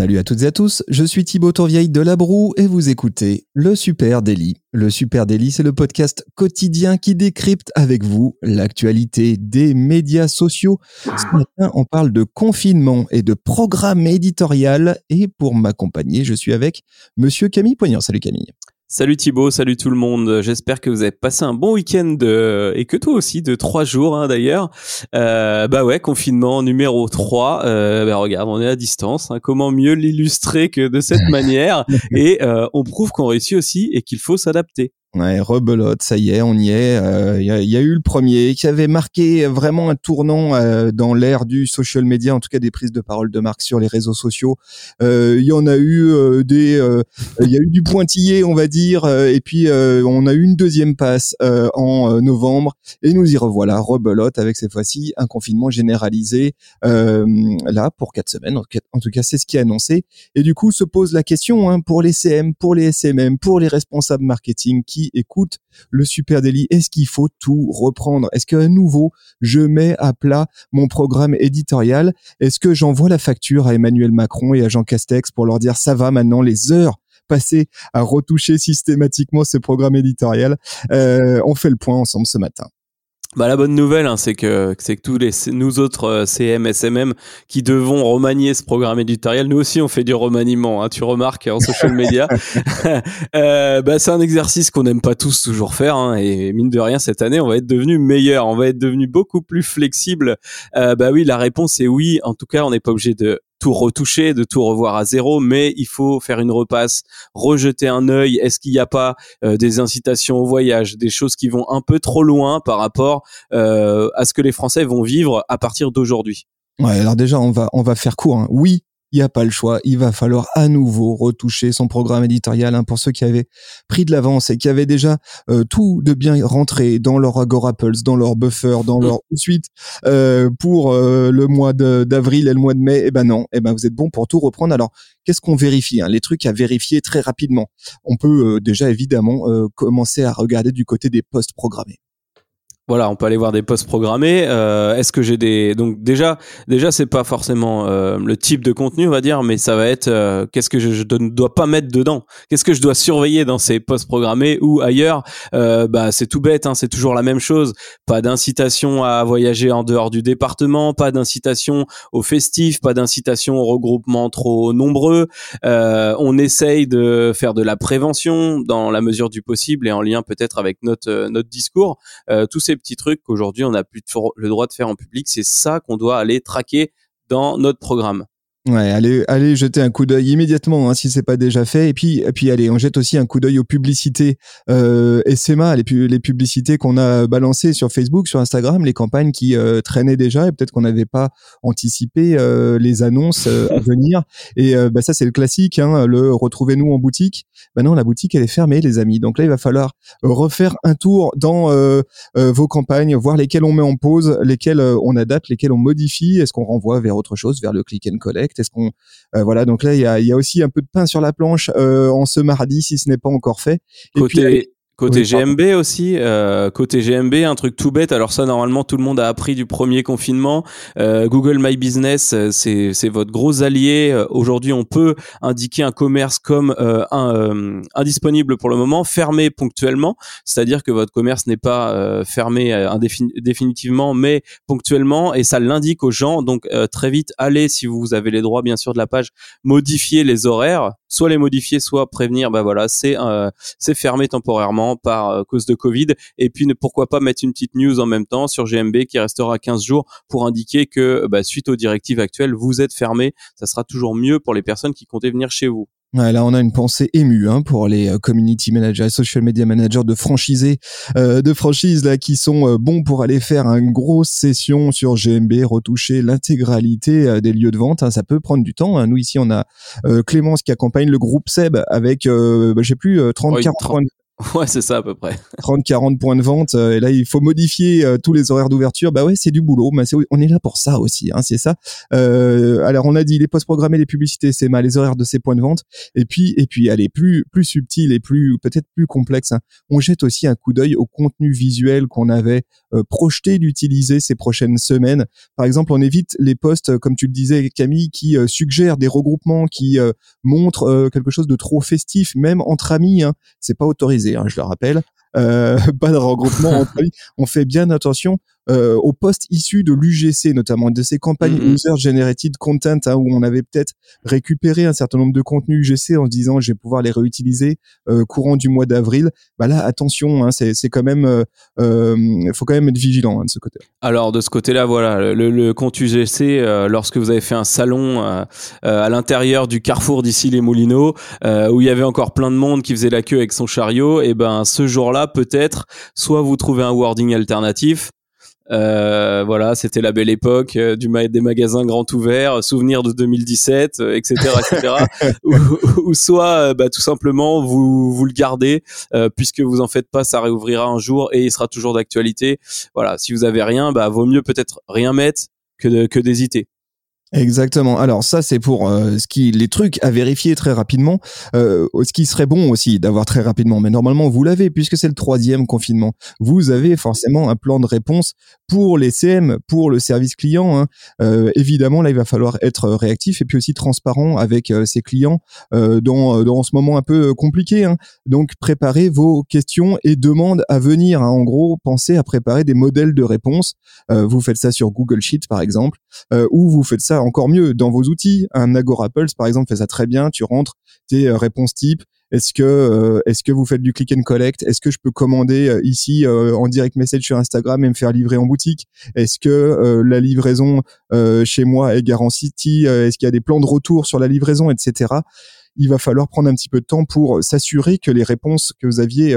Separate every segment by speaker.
Speaker 1: Salut à toutes et à tous, je suis Thibaut Tourvieille de La Broue et vous écoutez Le Super Daily. Le Super Daily, c'est le podcast quotidien qui décrypte avec vous l'actualité des médias sociaux. Ce matin, on parle de confinement et de programme éditorial et pour m'accompagner, je suis avec monsieur Camille Poignant. Salut Camille.
Speaker 2: Salut Thibaut, salut tout le monde. J'espère que vous avez passé un bon week-end et que toi aussi de trois jours hein, d'ailleurs. Euh, bah ouais, confinement numéro 3. Euh, bah regarde, on est à distance. Hein. Comment mieux l'illustrer que de cette manière? Et euh, on prouve qu'on réussit aussi et qu'il faut s'adapter.
Speaker 1: Ouais, rebelote, ça y est, on y est. Il euh, y, a, y, a, eu le premier qui avait marqué vraiment un tournant euh, dans l'ère du social media, en tout cas des prises de parole de marque sur les réseaux sociaux. Il euh, y en a eu des, il y a eu du pointillé, on va dire, et puis on a eu une deuxième passe en novembre, et nous y revoilà, rebelote avec cette fois-ci un confinement généralisé là pour quatre semaines. En tout cas, c'est ce qui est annoncé. Et du coup, se pose la question hein, pour les CM, pour les SMM, pour les responsables marketing qui écoute le Super Daily, est-ce qu'il faut tout reprendre? Est-ce qu'à nouveau, je mets à plat mon programme éditorial? Est-ce que j'envoie la facture à Emmanuel Macron et à Jean Castex pour leur dire ça va maintenant les heures passées à retoucher systématiquement ce programme éditorial? Euh, On fait le point ensemble ce matin.
Speaker 2: Bah, la bonne nouvelle, hein, c'est que c'est que tous les nous autres euh, CM, SMM qui devons remanier ce programme éditorial, nous aussi on fait du remaniement. Hein, tu remarques en social media. euh, bah, c'est un exercice qu'on n'aime pas tous toujours faire, hein, et mine de rien cette année on va être devenu meilleur, on va être devenu beaucoup plus flexible. Euh, bah oui, la réponse est oui. En tout cas, on n'est pas obligé de tout retoucher, de tout revoir à zéro, mais il faut faire une repasse, rejeter un œil. Est-ce qu'il n'y a pas euh, des incitations au voyage, des choses qui vont un peu trop loin par rapport euh, à ce que les Français vont vivre à partir d'aujourd'hui?
Speaker 1: Ouais, alors déjà on va on va faire court. Hein. Oui, il n'y a pas le choix. Il va falloir à nouveau retoucher son programme éditorial hein, pour ceux qui avaient pris de l'avance et qui avaient déjà euh, tout de bien rentré dans leur Agorapples, dans leur buffer, dans leur suite euh, pour euh, le mois d'avril et le mois de mai. Eh ben non, eh ben vous êtes bon pour tout reprendre. Alors qu'est-ce qu'on vérifie hein? Les trucs à vérifier très rapidement. On peut déjà évidemment commencer à regarder du côté des postes programmés
Speaker 2: voilà, on peut aller voir des posts programmés. Euh, Est-ce que j'ai des donc déjà déjà c'est pas forcément euh, le type de contenu on va dire, mais ça va être euh, qu'est-ce que je, ne dois pas mettre dedans, qu'est-ce que je dois surveiller dans ces posts programmés ou ailleurs? Euh, bah c'est tout bête, hein, c'est toujours la même chose. Pas d'incitation à voyager en dehors du département, pas d'incitation au festif, pas d'incitation au regroupement trop nombreux. Euh, on essaye de faire de la prévention dans la mesure du possible et en lien peut-être avec notre notre discours. tous ces petits trucs qu'aujourd'hui on n'a plus le droit de faire en public. C'est ça qu'on doit aller traquer dans notre programme.
Speaker 1: Ouais, allez, allez jeter un coup d'œil immédiatement hein, si c'est pas déjà fait. Et puis, et puis allez, on jette aussi un coup d'œil aux publicités euh, SMA, les, les publicités qu'on a balancées sur Facebook, sur Instagram, les campagnes qui euh, traînaient déjà et peut-être qu'on n'avait pas anticipé euh, les annonces euh, à venir. Et euh, bah, ça, c'est le classique, hein, le retrouvez-nous en boutique. Bah non, la boutique elle est fermée, les amis. Donc là, il va falloir refaire un tour dans vos campagnes, voir lesquelles on met en pause, lesquelles on adapte, lesquelles on modifie. Est-ce qu'on renvoie vers autre chose, vers le click and collect est-ce qu'on euh, voilà donc là il y a, y a, aussi un peu de pain sur la planche euh, en ce mardi si ce n'est pas encore fait.
Speaker 2: Et puis, Côté GMB aussi, euh, côté GMB, un truc tout bête. Alors ça, normalement, tout le monde a appris du premier confinement. Euh, Google My Business, euh, c'est c'est votre gros allié. Euh, aujourd'hui, on peut indiquer un commerce comme euh, un, indisponible pour le moment, fermé ponctuellement. C'est-à-dire que votre commerce n'est pas fermé définitivement, mais ponctuellement, et ça l'indique aux gens. Donc très vite, allez si vous avez les droits, bien sûr, de la page, modifier les horaires, soit les modifier, soit prévenir. Bah voilà, c'est c'est fermé temporairement par euh, cause de Covid. Et puis, ne, pourquoi pas mettre une petite news en même temps sur GMB qui restera 15 jours pour indiquer que bah, suite aux directives actuelles, vous êtes fermé. Ça sera toujours mieux pour les personnes qui comptaient venir chez vous.
Speaker 1: Ouais, là, on a une pensée émue hein, pour les euh, community managers, social media managers de franchisés, euh, de franchises là qui sont euh, bons pour aller faire une grosse session sur GMB, retoucher l'intégralité des lieux de vente. Hein, ça peut prendre du temps. Hein. Nous ici, on a Clémence qui accompagne le groupe Seb avec, bah, je sais plus, 30, 40,
Speaker 2: Ouais, c'est ça à peu près.
Speaker 1: 30, 40 points de vente. Euh, et là, il faut modifier euh, tous les horaires d'ouverture. Bah ouais, c'est du boulot. Mais on est là pour ça aussi. Hein, c'est ça. Euh, alors, on a dit les postes programmés, les publicités, c'est mal, les horaires de ces points de vente. Et puis, et puis, allez, plus, plus subtil et plus, peut-être plus complexe. Hein, on jette aussi un coup d'œil au contenu visuel qu'on avait projeté d'utiliser ces prochaines semaines. Par exemple, on évite les postes, comme tu le disais, Camille, qui suggèrent des regroupements, qui montrent quelque chose de trop festif, même entre amis. Hein, c'est pas autorisé. Hein, je le rappelle. Euh, pas de regroupement On fait bien attention euh, aux postes issus de l'UGC, notamment de ces campagnes mm-hmm. User Generated Content, hein, où on avait peut-être récupéré un certain nombre de contenus UGC en se disant je vais pouvoir les réutiliser euh, courant du mois d'avril. Bah là, attention, hein, c'est quand même, il euh, faut quand même être vigilant hein, de ce côté.
Speaker 2: Alors de ce côté-là, voilà, le, le compte UGC, lorsque vous avez fait un salon à l'intérieur du carrefour d'ici les Moulineaux, où il y avait encore plein de monde qui faisait la queue avec son chariot, et ben ce jour-là, peut-être, soit vous trouvez un wording alternatif, euh, voilà, c'était la belle époque euh, du des magasins grand ouverts, souvenirs de 2017, etc., etc. ou, soit, euh, bah, tout simplement, vous vous le gardez puisque vous en faites pas, ça réouvrira un jour et il sera toujours d'actualité. Voilà, si vous avez rien, bah vaut mieux peut-être rien mettre que que d'hésiter.
Speaker 1: Exactement. Alors ça c'est pour euh, ce qui les trucs à vérifier très rapidement. Euh, ce qui serait bon aussi d'avoir très rapidement, mais normalement vous l'avez puisque c'est le troisième confinement. Vous avez forcément un plan de réponse pour les CM, pour le service client. Hein. Euh, évidemment là il va falloir être réactif et puis aussi transparent avec ses clients dans dans ce moment un peu compliqué. Hein. Donc préparez vos questions et demandes à venir. Hein. En gros, pensez à préparer des modèles de réponse. vous faites ça sur Google Sheet par exemple, ou vous faites ça encore mieux dans vos outils. Un Agora Pulse, par exemple, fait ça très bien. Tu rentres tes euh, réponses types. Est-ce que euh, est-ce que vous faites du click and collect? Est-ce que je peux commander euh, ici en direct message sur Instagram et me faire livrer en boutique? Est-ce que la livraison chez moi est garantie? Est-ce qu'il y a des plans de retour sur la livraison, etc. Il va falloir prendre un petit peu de temps pour s'assurer que les réponses que vous aviez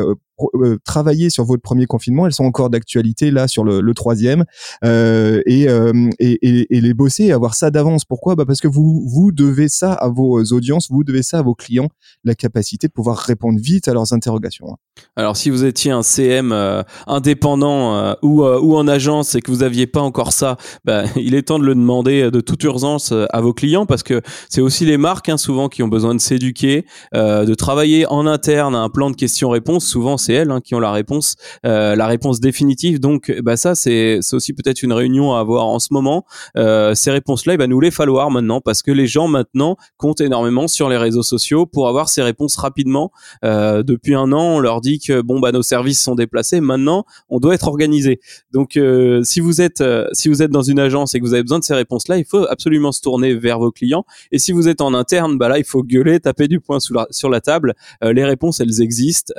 Speaker 1: euh, travailler sur votre premier confinement, elles sont encore d'actualité là sur le, troisième euh, et, euh, et, et, et, les bosser, avoir ça d'avance. Pourquoi? Bah Parce que vous vous devez ça à vos audiences, vous devez ça à vos clients, la capacité de pouvoir répondre vite à leurs interrogations.
Speaker 2: Alors si vous étiez un CM euh, indépendant ou, ou en agence et que vous aviez pas encore ça, bah, il est temps de le demander de toute urgence à vos clients parce que c'est aussi les marques hein, souvent qui ont besoin de s'éduquer, de travailler en interne à un plan de questions-réponses. Souvent c'est hein, qui ont la réponse, euh, la réponse définitive. Donc, bah ça, c'est aussi peut-être une réunion à avoir en ce moment. Euh, ces réponses-là, il va nous les falloir maintenant parce que les gens maintenant comptent énormément sur les réseaux sociaux pour avoir ces réponses rapidement. Euh, depuis un an, on leur dit que bon bah nos services sont déplacés. Maintenant, on doit être organisé. Donc, si vous êtes si vous êtes dans une agence et que vous avez besoin de ces réponses-là, il faut absolument se tourner vers vos clients. Et si vous êtes en interne, bah là, il faut gueuler, taper du poing sur la table. les réponses, elles existent.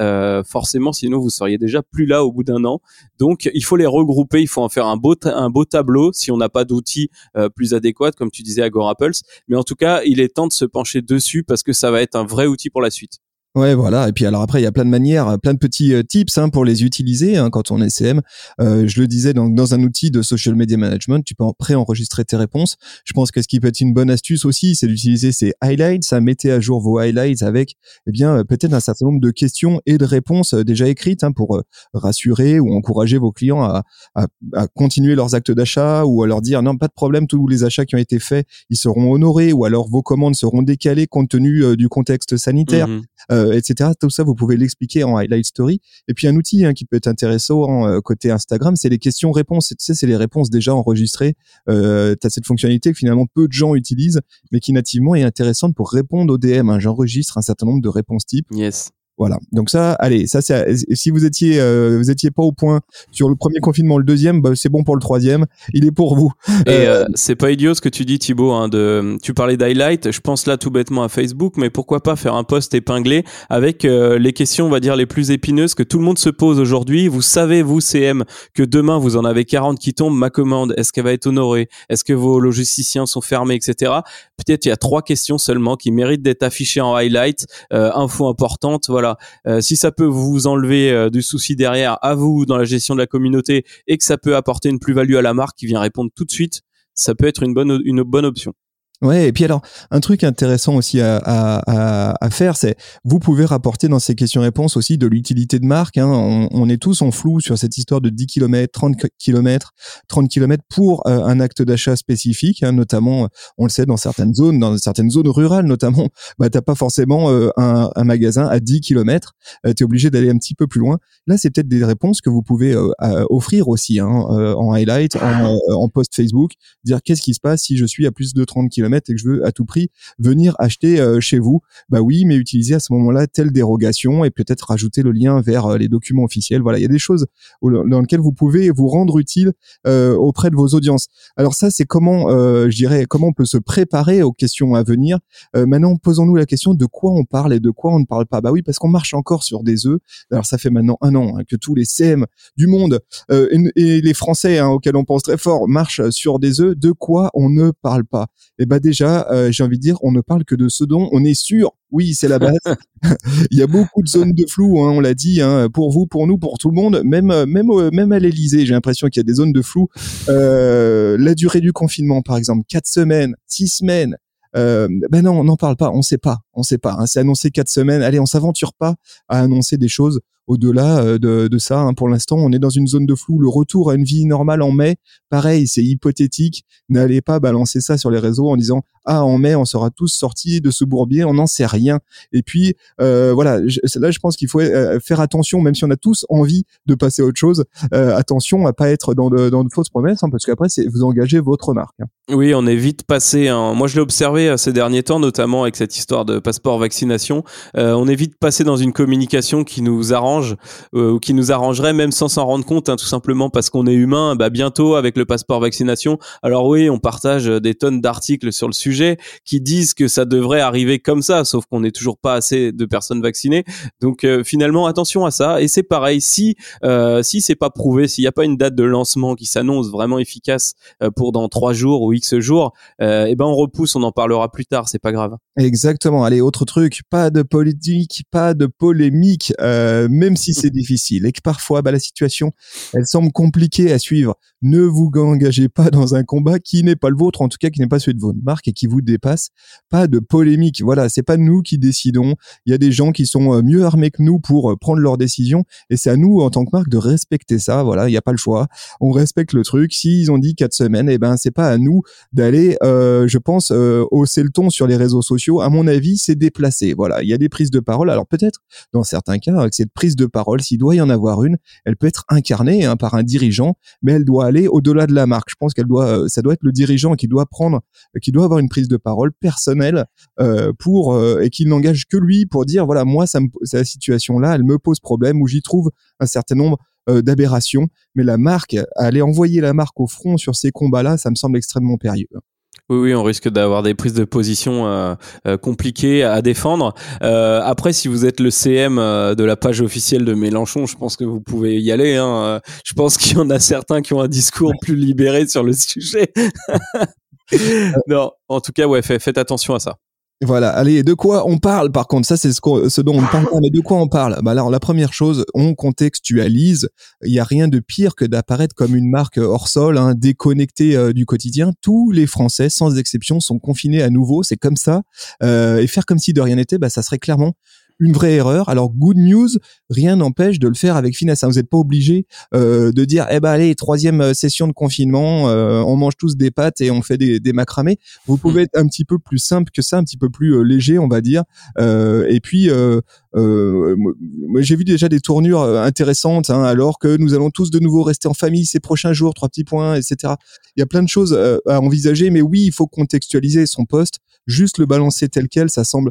Speaker 2: forcément sinon vous seriez déjà plus là au bout d'un an. Donc il faut les regrouper, il faut en faire un beau, tableau si on n'a pas d'outils euh, plus adéquats, comme tu disais Agora Pulse. Mais en tout cas, il est temps de se pencher dessus parce que ça va être un vrai outil pour la suite.
Speaker 1: Ouais, voilà. Et puis alors après, il y a plein de manières, plein de petits euh, tips hein, pour les utiliser hein, quand on est CM. Euh, je le disais, donc dans un outil de social media management, tu peux pré-enregistrer tes réponses. Je pense que ce qui peut être une bonne astuce aussi, c'est d'utiliser ces highlights. Ça mettez à jour vos highlights avec, eh bien, euh, peut-être un certain nombre de questions et de réponses euh, déjà écrites hein, pour rassurer ou encourager vos clients à, à, à continuer leurs actes d'achat ou à leur dire non, pas de problème, tous les achats qui ont été faits, ils seront honorés ou alors vos commandes seront décalées compte tenu du contexte sanitaire. Mmh euh, etc. Tout ça, vous pouvez l'expliquer en highlight story. Et puis un outil hein, qui peut être intéressant euh, côté Instagram, c'est les questions-réponses. Tu sais, c'est les réponses déjà enregistrées. Euh, tu as cette fonctionnalité que finalement peu de gens utilisent, mais qui nativement est intéressante pour répondre aux DM. Hein. J'enregistre un certain nombre de réponses types.
Speaker 2: Yes.
Speaker 1: Voilà. Donc ça, allez, ça c'est si vous étiez euh, vous étiez pas au point sur le premier confinement, le deuxième, bah, c'est bon pour le troisième. Il est pour vous.
Speaker 2: Et euh, euh, c'est pas idiot ce que tu dis Thibaut. Hein, de, tu parlais d'highlight. Je pense là tout bêtement à Facebook, mais pourquoi pas faire un post épinglé avec les questions, on va dire les plus épineuses que tout le monde se pose aujourd'hui. Vous savez vous CM que demain vous en avez 40 qui tombent. Ma commande, est-ce qu'elle va être honorée? Est-ce que vos logisticiens sont fermés, etc. Peut-être il y a trois questions seulement qui méritent d'être affichées en highlight. info importante, voilà euh, si ça peut vous enlever euh, du souci derrière à vous dans la gestion de la communauté et que ça peut apporter une plus-value à la marque qui vient répondre tout de suite, ça peut être une bonne une bonne option.
Speaker 1: Ouais, et puis alors, un truc intéressant aussi à, à, à, faire, c'est vous pouvez rapporter dans ces questions-réponses aussi de l'utilité de marque. Hein. On, on, est tous en flou sur cette histoire de 10 km, 30 km, 30 km pour euh, un acte d'achat spécifique, hein, notamment, on le sait, dans certaines zones, dans certaines zones rurales notamment, bah, t'as pas forcément euh, un, un, magasin à 10 km, euh, tu es obligé d'aller un petit peu plus loin. Là, c'est peut-être des réponses que vous pouvez offrir aussi hein, en highlight, en, en post Facebook, dire qu'est-ce qui se passe si je suis à plus de 30 km et que je veux à tout prix venir acheter euh, chez vous, bah oui, mais utiliser à ce moment-là telle dérogation et peut-être rajouter le lien vers euh, les documents officiels. Voilà, il y a des choses dans lesquelles vous pouvez vous rendre utile euh, auprès de vos audiences. Alors ça, c'est comment, je dirais, comment on peut se préparer aux questions à venir. maintenant, posons-nous la question de quoi on parle et de quoi on ne parle pas. Bah oui, parce qu'on marche encore sur des œufs. Alors ça fait maintenant un an hein, que tous les CM du monde et, les Français hein, auxquels on pense très fort marchent sur des œufs. De quoi on ne parle pas? Eh bah déjà, euh, j'ai envie de dire, on ne parle que de ce dont on est sûr. Oui, c'est la base. Il y a beaucoup de zones de flou, hein, on l'a dit, hein, pour vous, pour nous, pour tout le monde, même même même à l'Elysée, j'ai l'impression qu'il y a des zones de flou. Euh, la durée du confinement, par exemple, quatre semaines, six semaines. Euh, ben non, on n'en parle pas, on sait pas, on sait pas. Hein, c'est annoncé quatre semaines. Allez, on s'aventure pas à annoncer des choses au-delà euh, de, de, ça. Hein. Pour l'instant, on est dans une zone de flou. Le retour à une vie normale en mai, pareil, c'est hypothétique. N'allez pas balancer ça sur les réseaux en disant ah en mai on sera tous sortis de ce bourbier, on n'en sait rien. Et puis euh, voilà, là je pense qu'il faut euh, faire attention, même si on a tous envie de passer à autre chose, euh, attention à pas être dans de, dans de fausses promesses, hein, parce qu'après c'est vous engagez votre marque. Hein.
Speaker 2: Oui, on est vite passé. Moi je l'ai observé ces derniers temps, notamment avec cette histoire de passeport vaccination. on est vite passé dans une communication qui nous arrange ou qui nous arrangerait même sans s'en rendre compte, tout simplement parce qu'on est humain. Bah, bientôt avec le passeport vaccination. Alors oui, on partage des tonnes d'articles sur le sujet qui disent que ça devrait arriver comme ça, sauf qu'on n'est toujours pas assez de personnes vaccinées. Donc euh, finalement, attention à ça. Et c'est pareil, si euh, si c'est pas prouvé, s'il n'y a pas une date de lancement qui s'annonce vraiment efficace euh, pour dans trois jours ou x jours, euh, eh ben on repousse, on en parlera plus tard, c'est pas grave.
Speaker 1: Exactement. Allez, autre truc, pas de politique, pas de polémique, même si c'est difficile et que parfois bah, la situation, elle semble compliquée à suivre. Ne vous engagez pas dans un combat qui n'est pas le vôtre, en tout cas qui n'est pas celui de votre marque et qui vous dépasse. Pas de polémique. Voilà, c'est pas nous qui décidons. Il y a des gens qui sont euh, mieux armés que nous pour euh, prendre leurs décisions et c'est à nous en tant que marque de respecter ça. Voilà, il n'y a pas le choix. On respecte le truc. S'ils ont dit quatre semaines, et eh ben c'est pas à nous d'aller, euh, je pense, hausser le ton sur les réseaux sociaux. À mon avis, c'est déplacé. Voilà, il y a des prises de parole. Alors peut-être dans certains cas, cette prise de parole, s'il doit y en avoir une, elle peut être incarnée hein, par un dirigeant, mais elle doit aller au-delà de la marque. Je pense qu'elle doit, ça doit être le dirigeant qui doit prendre, qui doit avoir une prise de parole personnelle euh, pour euh, et qu'il n'engage que lui pour dire voilà moi ça cette situation là elle me pose problème ou j'y trouve un certain nombre euh, d'aberrations mais la marque aller envoyer la marque au front sur ces combats là ça me semble extrêmement périlleux
Speaker 2: oui, oui, on risque d'avoir des prises de position euh, euh, compliquées à défendre. Euh, après, si vous êtes le CM de la page officielle de Mélenchon, je pense que vous pouvez y aller. Hein. Je pense qu'il y en a certains qui ont un discours plus libéré sur le sujet. non, en tout cas, ouais, faites attention à ça.
Speaker 1: Voilà, allez, de quoi on parle par contre? Ça, c'est ce, ce, dont on parle mais de quoi on parle? Bah alors, la première chose, on contextualise. Il n'y a rien de pire que d'apparaître comme une marque hors sol, hein, déconnectée euh, du quotidien. Tous les Français, sans exception, sont confinés à nouveau. C'est comme ça. Euh, et faire comme si de rien n'était, bah, ça serait clairement une vraie erreur. Alors good news, rien n'empêche de le faire avec finesse. Hein. Vous n'êtes pas obligé euh, de dire eh ben allez troisième euh, session de confinement, euh, on mange tous des pâtes et on fait des, des macramés. Vous pouvez hmm. être un petit peu plus simple que ça, un petit peu plus léger, on va dire. et puis j'ai vu déjà des tournures intéressantes, hein, alors que nous allons tous de nouveau rester en famille ces prochains jours, trois petits points, etc. Il y a plein de choses à envisager, mais oui, il faut contextualiser son poste. Juste le balancer tel quel, ça semble euh,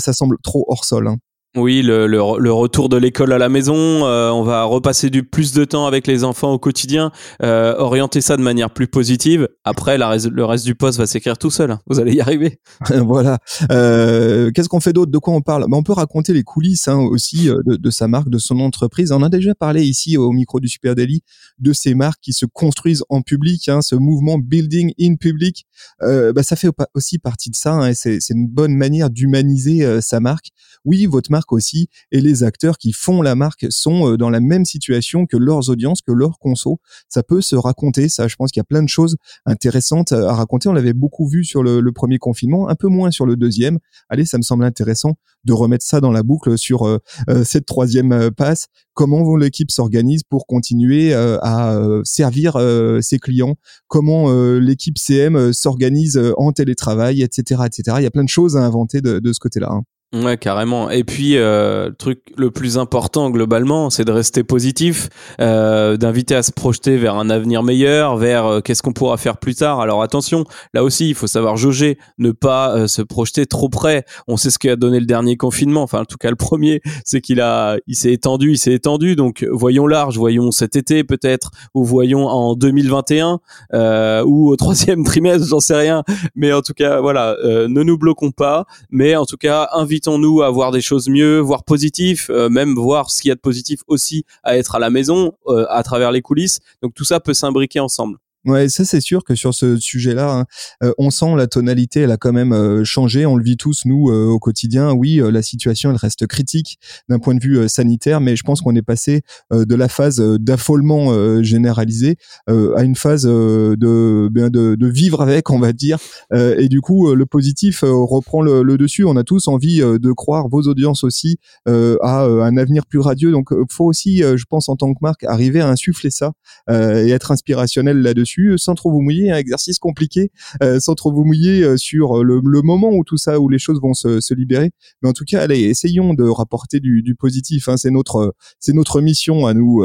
Speaker 1: ça semble trop hors sol. Hein.
Speaker 2: Oui, le, le, retour de l'école à la maison, euh, on va repasser du plus de temps avec les enfants au quotidien, euh, orienter ça de manière plus positive. Après, la, le reste du poste va s'écrire tout seul. Hein. Vous allez y arriver.
Speaker 1: voilà. Euh, Qu'est-ce qu'on fait d'autre? De quoi on parle? Bah, On peut raconter les coulisses hein, aussi euh, de, de, sa marque, de son entreprise. On a déjà parlé ici au micro du Super Daily de ces marques qui se construisent en public, hein, ce mouvement building in public. bah, ça fait aussi partie de ça hein, et c'est une bonne manière d'humaniser sa marque. Oui, votre marque aussi et les acteurs qui font la marque sont dans la même situation que leurs audiences, que leurs consos. Ça peut se raconter, ça. Je pense qu'il y a plein de choses intéressantes à raconter. On l'avait beaucoup vu sur le, premier confinement, un peu moins sur le deuxième. Allez, ça me semble intéressant de remettre ça dans la boucle sur euh, euh, cette troisième euh, passe. Comment l'équipe s'organise pour continuer à servir ses clients? Comment l'équipe CM s'organise en télétravail, etc., etc. Il y a plein de choses à inventer de, de ce côté-là. Hein.
Speaker 2: Ouais, carrément. Et puis, euh, le truc le plus important globalement, c'est de rester positif, euh, d'inviter à se projeter vers un avenir meilleur, vers euh, qu'est-ce qu'on pourra faire plus tard. Alors attention, là aussi, il faut savoir jauger, ne pas euh, se projeter trop près. On sait ce qu'a donné le dernier confinement, enfin en tout cas le premier, c'est qu'il a, il s'est étendu, il s'est étendu. Donc voyons large, voyons cet été peut-être, ou voyons en 2021 euh, ou au troisième trimestre, j'en sais rien. Mais en tout cas, voilà, ne nous bloquons pas, mais en tout cas, invite nous à voir des choses mieux, voir positif, euh, même voir ce qu'il y a de positif aussi à être à la maison, euh, à travers les coulisses. Donc tout ça peut s'imbriquer ensemble.
Speaker 1: Ouais, ça c'est sûr que sur ce sujet-là, hein, euh, on sent la tonalité, elle a quand même euh, changé. On le vit tous nous euh, au quotidien. Oui, la situation elle reste critique d'un point de vue sanitaire, mais je pense qu'on est passé de la phase d'affolement généralisé à une phase de, de, de vivre avec, on va dire. et du coup, le positif reprend le, le, dessus. On a tous envie de croire, vos audiences aussi, à un avenir plus radieux. Donc, faut aussi, je pense, en tant que marque, arriver à insuffler ça et être inspirationnel là-dessus euh, sans trop vous mouiller, un exercice compliqué, euh, sans trop vous mouiller euh, sur le, moment où tout ça, où les choses vont se, libérer. Mais en tout cas, allez, essayons de rapporter du, positif. Hein. c'est notre, c'est notre mission à nous,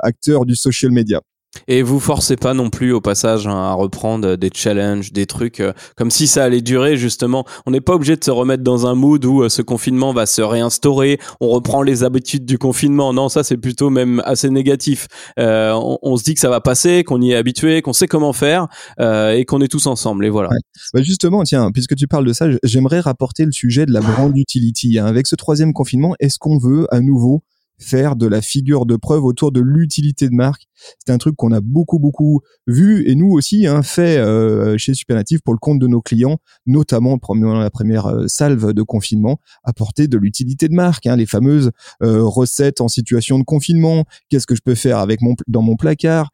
Speaker 1: acteurs du social media.
Speaker 2: Et vous forcez pas non plus au passage hein, à reprendre des challenges, des trucs euh, comme si ça allait durer justement. On n'est pas obligé de se remettre dans un mood où euh, ce confinement va se réinstaurer, on reprend les habitudes du confinement. Non, ça c'est plutôt même assez négatif. Euh, on, se dit que ça va passer, qu'on y est habitué, qu'on sait comment faire et qu'on est tous ensemble. Et voilà.
Speaker 1: Bah justement, tiens, puisque tu parles de ça, j'aimerais rapporter le sujet de la brand utility. Hein. Avec ce troisième confinement, est-ce qu'on veut à nouveau faire de la figure de preuve autour de l'utilité de marque. C'est un truc qu'on a beaucoup beaucoup vu et nous aussi hein, fait euh, chez Supernative pour le compte de nos clients, notamment pendant la première euh, salve de confinement, apporter de l'utilité de marque, hein, les fameuses euh, recettes en situation de confinement. Qu'est-ce que je peux faire avec mon dans mon placard?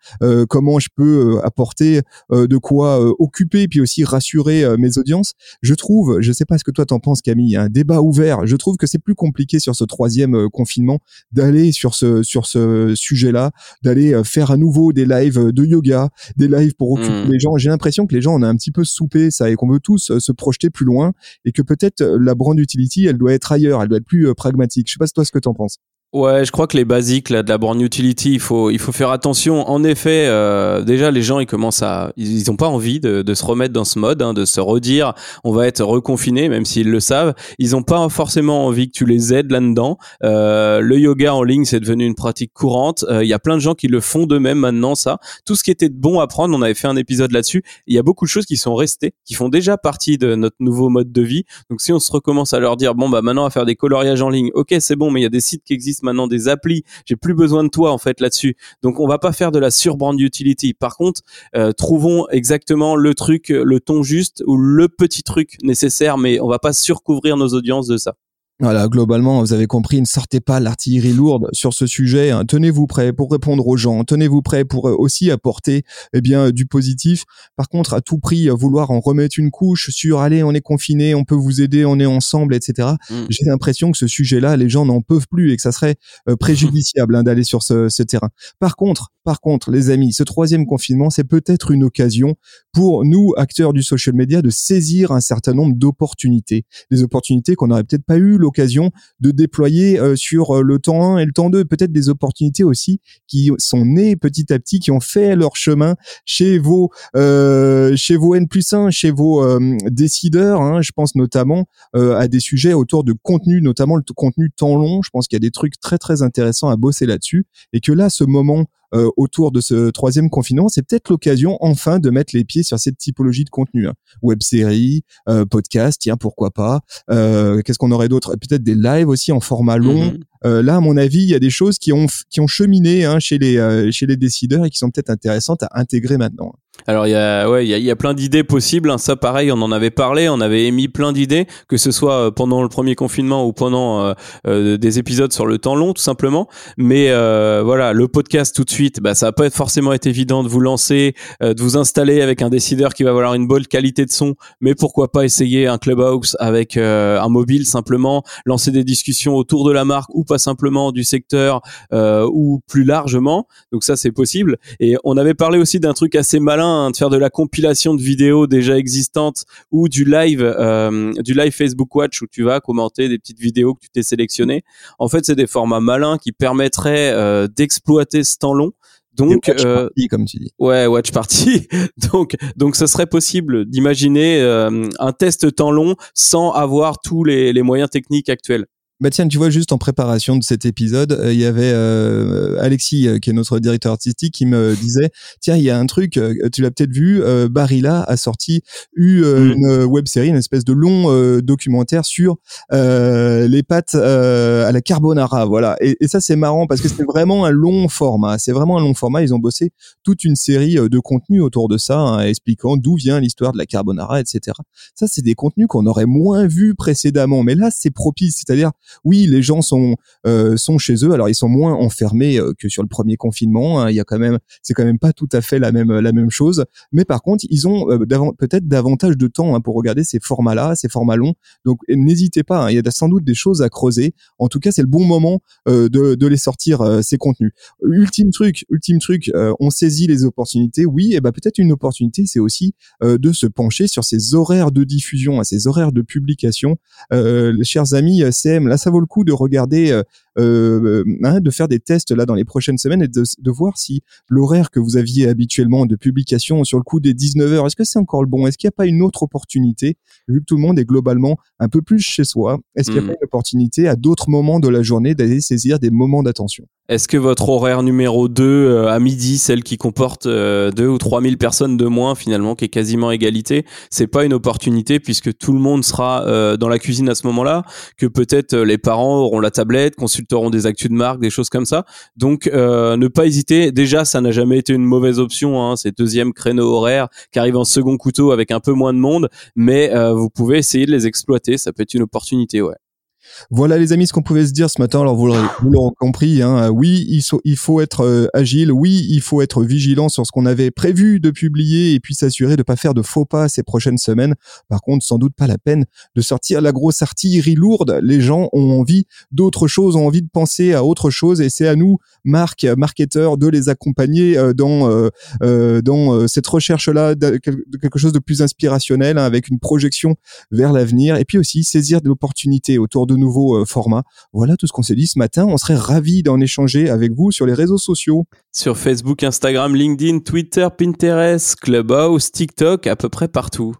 Speaker 1: Comment je peux apporter de quoi occuper puis aussi rassurer mes audiences? Je trouve, je sais pas ce que toi t'en penses Camille, un débat ouvert. Je trouve que c'est plus compliqué sur ce troisième confinement d'aller sur ce sur ce sujet-là, d'aller faire à nouveau des lives euh, de yoga, des lives pour occuper hmm. les gens. J'ai l'impression que les gens on a un petit peu soupé ça et qu'on veut tous euh, se projeter plus loin et que peut-être la brand utility elle doit être ailleurs, elle doit être plus pragmatique. Je sais pas toi ce que tu en penses.
Speaker 2: Ouais, je crois que les basiques là de la born utility, il faut il faut faire attention. En effet, euh, déjà les gens ils commencent à ils, ont pas envie de, de se remettre dans ce mode, hein, de se redire on va être reconfiné, même s'ils le savent. Ils ont pas forcément envie que tu les aides là-dedans. Euh, le yoga en ligne c'est devenu une pratique courante. Euh, il y a plein de gens qui le font d'eux-mêmes maintenant. Ça, tout ce qui était bon à prendre, on avait fait un épisode là-dessus. Il y a beaucoup de choses qui sont restées, qui font déjà partie de notre nouveau mode de vie. Donc si on se recommence à leur dire bon bah maintenant à faire des coloriages en ligne, ok c'est bon, mais il y a des sites qui existent maintenant des applis. J'ai plus besoin de toi en fait là-dessus. Donc on va pas faire de la surbrand utility. Par contre, euh, trouvons exactement le truc, le ton juste ou le petit truc nécessaire, mais on va pas surcouvrir nos audiences de ça.
Speaker 1: Voilà, globalement, vous avez compris, ne sortez pas l'artillerie lourde sur ce sujet. Hein. Tenez-vous prêt pour répondre aux gens. Tenez-vous prêt pour euh, aussi apporter eh bien du positif. Par contre, à tout prix, euh, vouloir en remettre une couche sur allez, on est confiné, on peut vous aider, on est ensemble, etc. Mm. J'ai l'impression que ce sujet-là, les gens n'en peuvent plus et que ça serait euh, préjudiciable hein, d'aller sur ce, ce terrain. Par contre, par contre, les amis, ce troisième confinement, c'est peut-être une occasion pour nous, acteurs du social media, de saisir un certain nombre d'opportunités. Des opportunités qu'on n'aurait peut-être pas eu de déployer euh, sur euh, le temps 1 et le temps 2. Peut-être des opportunités aussi qui sont nées petit à petit, qui ont fait leur chemin chez vos, euh, chez vos N plus 1, chez vos décideurs. Hein. Je pense notamment à des sujets autour de contenu, notamment le contenu temps long. Je pense qu'il y a des trucs très très intéressants à bosser là-dessus et que là, ce moment euh, autour de ce troisième confinement, c'est peut-être l'occasion enfin de mettre les pieds sur cette typologie de contenu. Hein. Web série, euh, podcast, tiens pourquoi pas. Euh, Qu'est-ce qu'on aurait d'autre? Peut-être des lives aussi en format long. Mhm. là, à mon avis, il y a des choses qui ont qui ont cheminé hein, chez les chez les décideurs et qui sont peut-être intéressantes à intégrer maintenant.
Speaker 2: Alors il y a ouais il y a, y a, plein d'idées possibles. Hein. Ça pareil, on en avait parlé, on avait émis plein d'idées, que ce soit euh, pendant le premier confinement ou pendant euh, euh, des épisodes sur le temps long, tout simplement. Mais euh, voilà, le podcast tout de suite, bah ça va pas être forcément être évident de vous lancer, de vous installer avec un décideur qui va avoir une bonne qualité de son. Mais pourquoi pas essayer un clubhouse avec un mobile simplement, lancer des discussions autour de la marque ou pas simplement du secteur ou plus largement. Donc ça c'est possible. Et on avait parlé aussi d'un truc assez malin Hein, de faire de la compilation de vidéos déjà existantes ou du live, euh, du live Facebook Watch où tu vas commenter des petites vidéos que tu t'es sélectionnées. En fait, c'est des formats malins qui permettraient euh, d'exploiter ce temps long.
Speaker 1: Donc, watch euh, party, comme tu dis.
Speaker 2: Ouais, watch party. donc, donc, ce serait possible d'imaginer un test temps long sans avoir tous les moyens techniques actuels.
Speaker 1: Bah tiens, tu vois, juste en préparation de cet épisode, euh, il y avait euh, Alexis, euh, qui est notre directeur artistique, qui me disait, tiens, il y a un truc, tu l'as peut-être vu, Barilla a sorti mm. une web série, une espèce de long documentaire sur les pâtes à la carbonara, voilà. Et, et ça, c'est marrant parce que c'est vraiment un long format. C'est vraiment un long format. Ils ont bossé toute une série de contenus autour de ça, hein, expliquant d'où vient l'histoire de la carbonara, etc. Ça, c'est des contenus qu'on aurait moins vus précédemment, mais là, c'est propice, c'est-à-dire oui, les gens sont euh, sont chez eux. Alors ils sont moins enfermés euh, que sur le premier confinement. Hein. Il y a quand même, c'est quand même pas tout à fait la même la même chose. Mais par contre, ils ont euh, peut-être davantage de temps hein, pour regarder ces formats-là, ces formats longs. Donc n'hésitez pas. Hein. il y a sans doute des choses à creuser. En tout cas, c'est le bon moment de, de les sortir ces contenus. Ultime truc, ultime truc. on saisit les opportunités. Oui, et ben peut-être une opportunité, c'est aussi de se pencher sur ces horaires de diffusion, ces horaires de publication. chers amis, CM, là ça vaut le coup de regarder euh, euh, hein, de faire des tests là dans les prochaines semaines et de, de voir si l'horaire que vous aviez habituellement de publication sur le coup des 19 heures, est-ce que c'est encore le bon? Est-ce qu'il n'y a pas une autre opportunité? Vu que tout le monde est globalement un peu plus chez soi Est-ce qu'il n'y a pas hmm. une opportunité à d'autres moments de la journée d'aller saisir des moments d'attention?
Speaker 2: Est-ce que votre horaire numéro 2 euh, à midi, celle qui comporte euh, 2 ou 3 000 personnes de moins finalement, qui est quasiment égalité, c'est pas une opportunité puisque tout le monde sera dans la cuisine à ce moment-là, que peut-être les parents auront la tablette, des actus de marque, des choses comme ça. Donc euh, ne pas hésiter. Déjà, ça n'a jamais été une mauvaise option. Hein, ces deuxièmes créneaux horaires qui arrivent en second couteau avec un peu moins de monde, mais euh, vous pouvez essayer de les exploiter. Ça peut être une opportunité, ouais.
Speaker 1: Voilà les amis ce qu'on pouvait se dire ce matin. Alors vous l'aurez compris, hein. oui il, faut être euh, agile, oui il faut être vigilant sur ce qu'on avait prévu de publier et puis s'assurer de ne pas faire de faux pas ces prochaines semaines. Par contre sans doute pas la peine de sortir la grosse artillerie lourde. Les gens ont envie d'autre chose, ont envie de penser à autre chose et c'est à nous marques, marketeurs de les accompagner euh, dans euh, cette recherche là de quelque chose de plus inspirationnel hein, avec une projection vers l'avenir et puis aussi saisir de l'opportunité autour de nouveaux euh, formats. Voilà tout ce qu'on s'est dit ce matin. On serait ravis d'en échanger avec vous sur les réseaux sociaux.
Speaker 2: Sur Facebook, Instagram, LinkedIn, Twitter, Pinterest, Clubhouse, TikTok, à peu près partout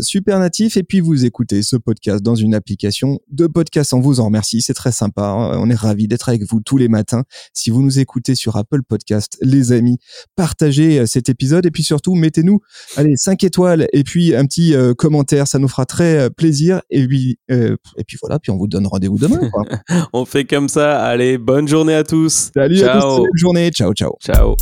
Speaker 1: supernatif et puis vous écoutez ce podcast dans une application de podcast. On vous en remercie, c'est très sympa. Hein. On est ravis d'être avec vous tous les matins. Si vous nous écoutez sur Apple Podcast, les amis, partagez euh, cet épisode et puis surtout mettez-nous allez 5 étoiles et puis un petit euh, commentaire, ça nous fera très euh, plaisir et puis et puis voilà, puis on vous donne rendez-vous demain.
Speaker 2: on fait comme ça. Allez, bonne journée à tous.
Speaker 1: Salut ciao. à tous, bonne journée. Ciao ciao.
Speaker 2: Ciao.